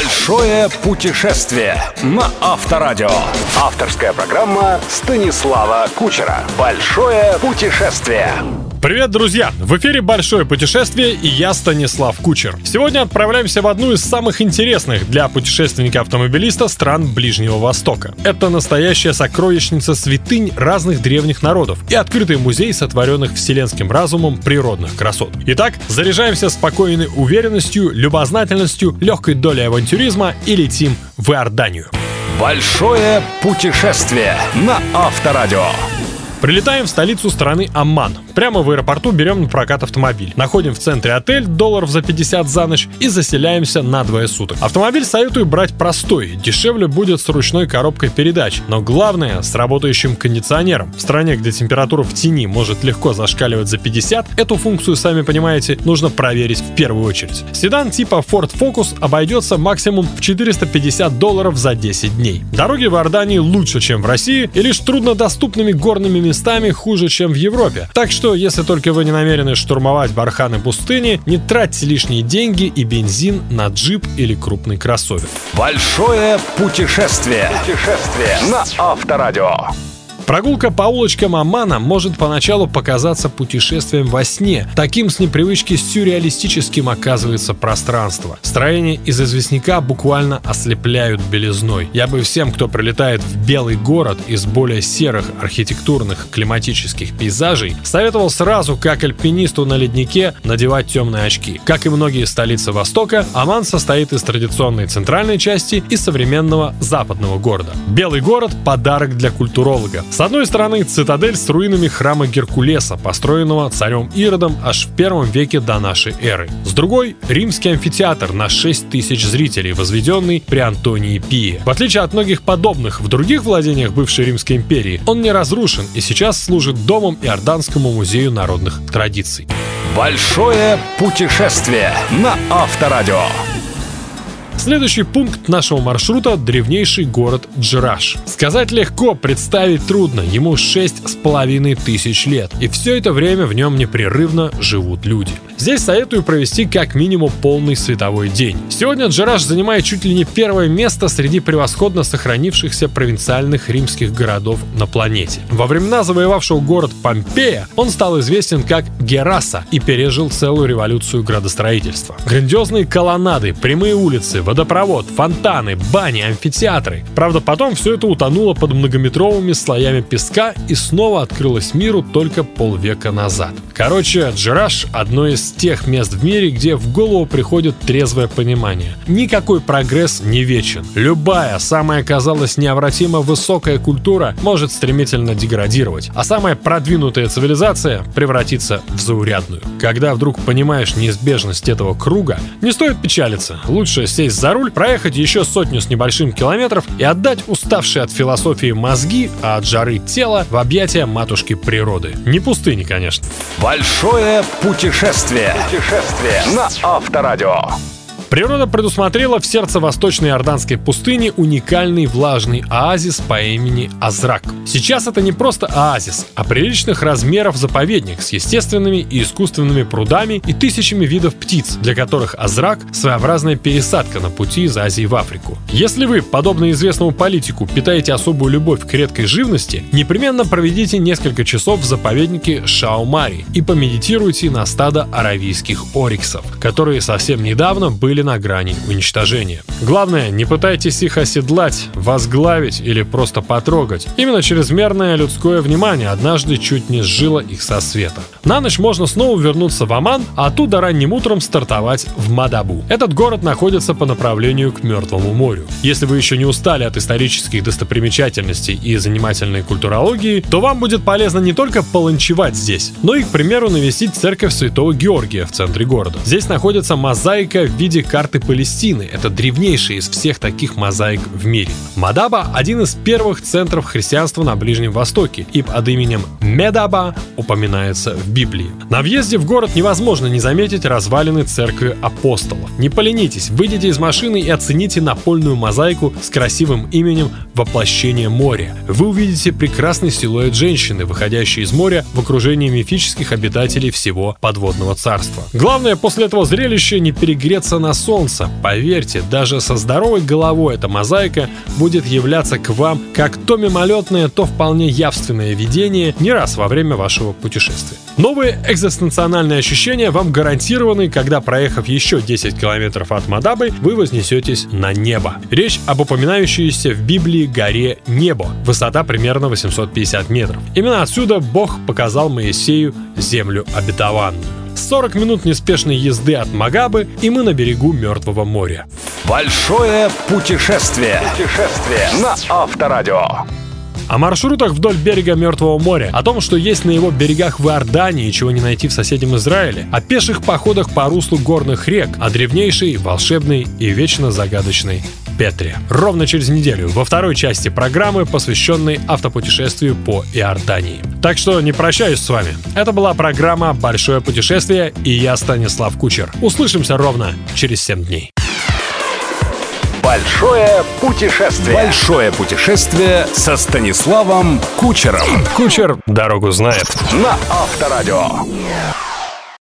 Большое путешествие на Авторадио. Авторская программа Станислава Кучера. Большое путешествие. Привет, друзья! В эфире «Большое путешествие» и я Станислав Кучер. Сегодня отправляемся в одну из самых интересных для путешественника-автомобилиста стран Ближнего Востока. Это настоящая сокровищница святынь разных древних народов и открытый музей сотворенных вселенским разумом природных красот. Итак, заряжаемся спокойной уверенностью, любознательностью, легкой долей авантюризма и летим в Иорданию. Большое путешествие на Авторадио. Прилетаем в столицу страны Амман. Прямо в аэропорту берем на прокат автомобиль. Находим в центре отель, долларов за 50 за ночь и заселяемся на двое суток. Автомобиль советую брать простой, дешевле будет с ручной коробкой передач, но главное с работающим кондиционером. В стране, где температура в тени может легко зашкаливать за 50, эту функцию, сами понимаете, нужно проверить в первую очередь. Седан типа Ford Focus обойдется максимум в 450 долларов за 10 дней. Дороги в Иордании лучше, чем в России, и лишь труднодоступными горными местами хуже, чем в Европе. Так что, если только вы не намерены штурмовать барханы пустыни, не тратьте лишние деньги и бензин на джип или крупный кроссовер. Большое путешествие. Путешествие на Авторадио. Прогулка по улочкам Аммана может поначалу показаться путешествием во сне. Таким с непривычки сюрреалистическим оказывается пространство. Строения из известняка буквально ослепляют белизной. Я бы всем, кто прилетает в белый город из более серых архитектурных климатических пейзажей, советовал сразу, как альпинисту на леднике, надевать темные очки. Как и многие столицы Востока, Аман состоит из традиционной центральной части и современного западного города. Белый город – подарок для культуролога. С одной стороны, цитадель с руинами храма Геркулеса, построенного царем Иродом аж в первом веке до нашей эры. С другой – римский амфитеатр на 6 тысяч зрителей, возведенный при Антонии Пии. В отличие от многих подобных в других владениях бывшей Римской империи, он не разрушен и сейчас служит домом Иорданскому музею народных традиций. Большое путешествие на Авторадио. Следующий пункт нашего маршрута – древнейший город Джираш. Сказать легко, представить трудно, ему шесть с половиной тысяч лет. И все это время в нем непрерывно живут люди. Здесь советую провести как минимум полный световой день. Сегодня Джираш занимает чуть ли не первое место среди превосходно сохранившихся провинциальных римских городов на планете. Во времена завоевавшего город Помпея он стал известен как Гераса и пережил целую революцию градостроительства. Грандиозные колоннады, прямые улицы, водопровод, фонтаны, бани, амфитеатры. Правда, потом все это утонуло под многометровыми слоями песка и снова открылось миру только полвека назад. Короче, Джираш – одно из тех мест в мире, где в голову приходит трезвое понимание. Никакой прогресс не вечен. Любая, самая, казалось, необратимо высокая культура может стремительно деградировать, а самая продвинутая цивилизация превратиться в заурядную. Когда вдруг понимаешь неизбежность этого круга, не стоит печалиться. Лучше сесть за руль, проехать еще сотню с небольшим километров и отдать уставшие от философии мозги, а от жары тело в объятия матушки природы. Не пустыни, конечно. Большое путешествие. Путешествие на Авторадио. Природа предусмотрела в сердце восточной Иорданской пустыни уникальный влажный оазис по имени Азрак. Сейчас это не просто оазис, а приличных размеров заповедник с естественными и искусственными прудами и тысячами видов птиц, для которых Азрак – своеобразная пересадка на пути из Азии в Африку. Если вы, подобно известному политику, питаете особую любовь к редкой живности, непременно проведите несколько часов в заповеднике Шаумари и помедитируйте на стадо аравийских ориксов, которые совсем недавно были были на грани уничтожения. Главное, не пытайтесь их оседлать, возглавить или просто потрогать. Именно чрезмерное людское внимание однажды чуть не сжило их со света. На ночь можно снова вернуться в Оман, а оттуда ранним утром стартовать в Мадабу. Этот город находится по направлению к Мертвому морю. Если вы еще не устали от исторических достопримечательностей и занимательной культурологии, то вам будет полезно не только полончевать здесь, но и, к примеру, навестить церковь Святого Георгия в центре города. Здесь находится мозаика в виде карты Палестины. Это древнейшая из всех таких мозаик в мире. Мадаба – один из первых центров христианства на Ближнем Востоке и под именем Медаба упоминается в Библии. На въезде в город невозможно не заметить развалины церкви апостолов. Не поленитесь, выйдите из машины и оцените напольную мозаику с красивым именем «Воплощение моря». Вы увидите прекрасный силуэт женщины, выходящей из моря в окружении мифических обитателей всего подводного царства. Главное после этого зрелища не перегреться на солнца. Поверьте, даже со здоровой головой эта мозаика будет являться к вам как то мимолетное, то вполне явственное видение не раз во время вашего путешествия. Новые экзистенциональные ощущения вам гарантированы, когда, проехав еще 10 километров от Мадабы, вы вознесетесь на небо. Речь об упоминающейся в Библии горе Небо. Высота примерно 850 метров. Именно отсюда Бог показал Моисею землю обетованную. 40 минут неспешной езды от Магабы, и мы на берегу Мертвого моря. Большое путешествие. Путешествие на Авторадио. О маршрутах вдоль берега Мертвого моря, о том, что есть на его берегах в Иордании чего не найти в соседнем Израиле, о пеших походах по руслу горных рек, о древнейшей, волшебной и вечно загадочной Петре. Ровно через неделю во второй части программы, посвященной автопутешествию по Иордании. Так что не прощаюсь с вами. Это была программа «Большое путешествие» и я Станислав Кучер. Услышимся ровно через 7 дней. Большое путешествие. Большое путешествие со Станиславом Кучером. Кучер дорогу знает. На Авторадио.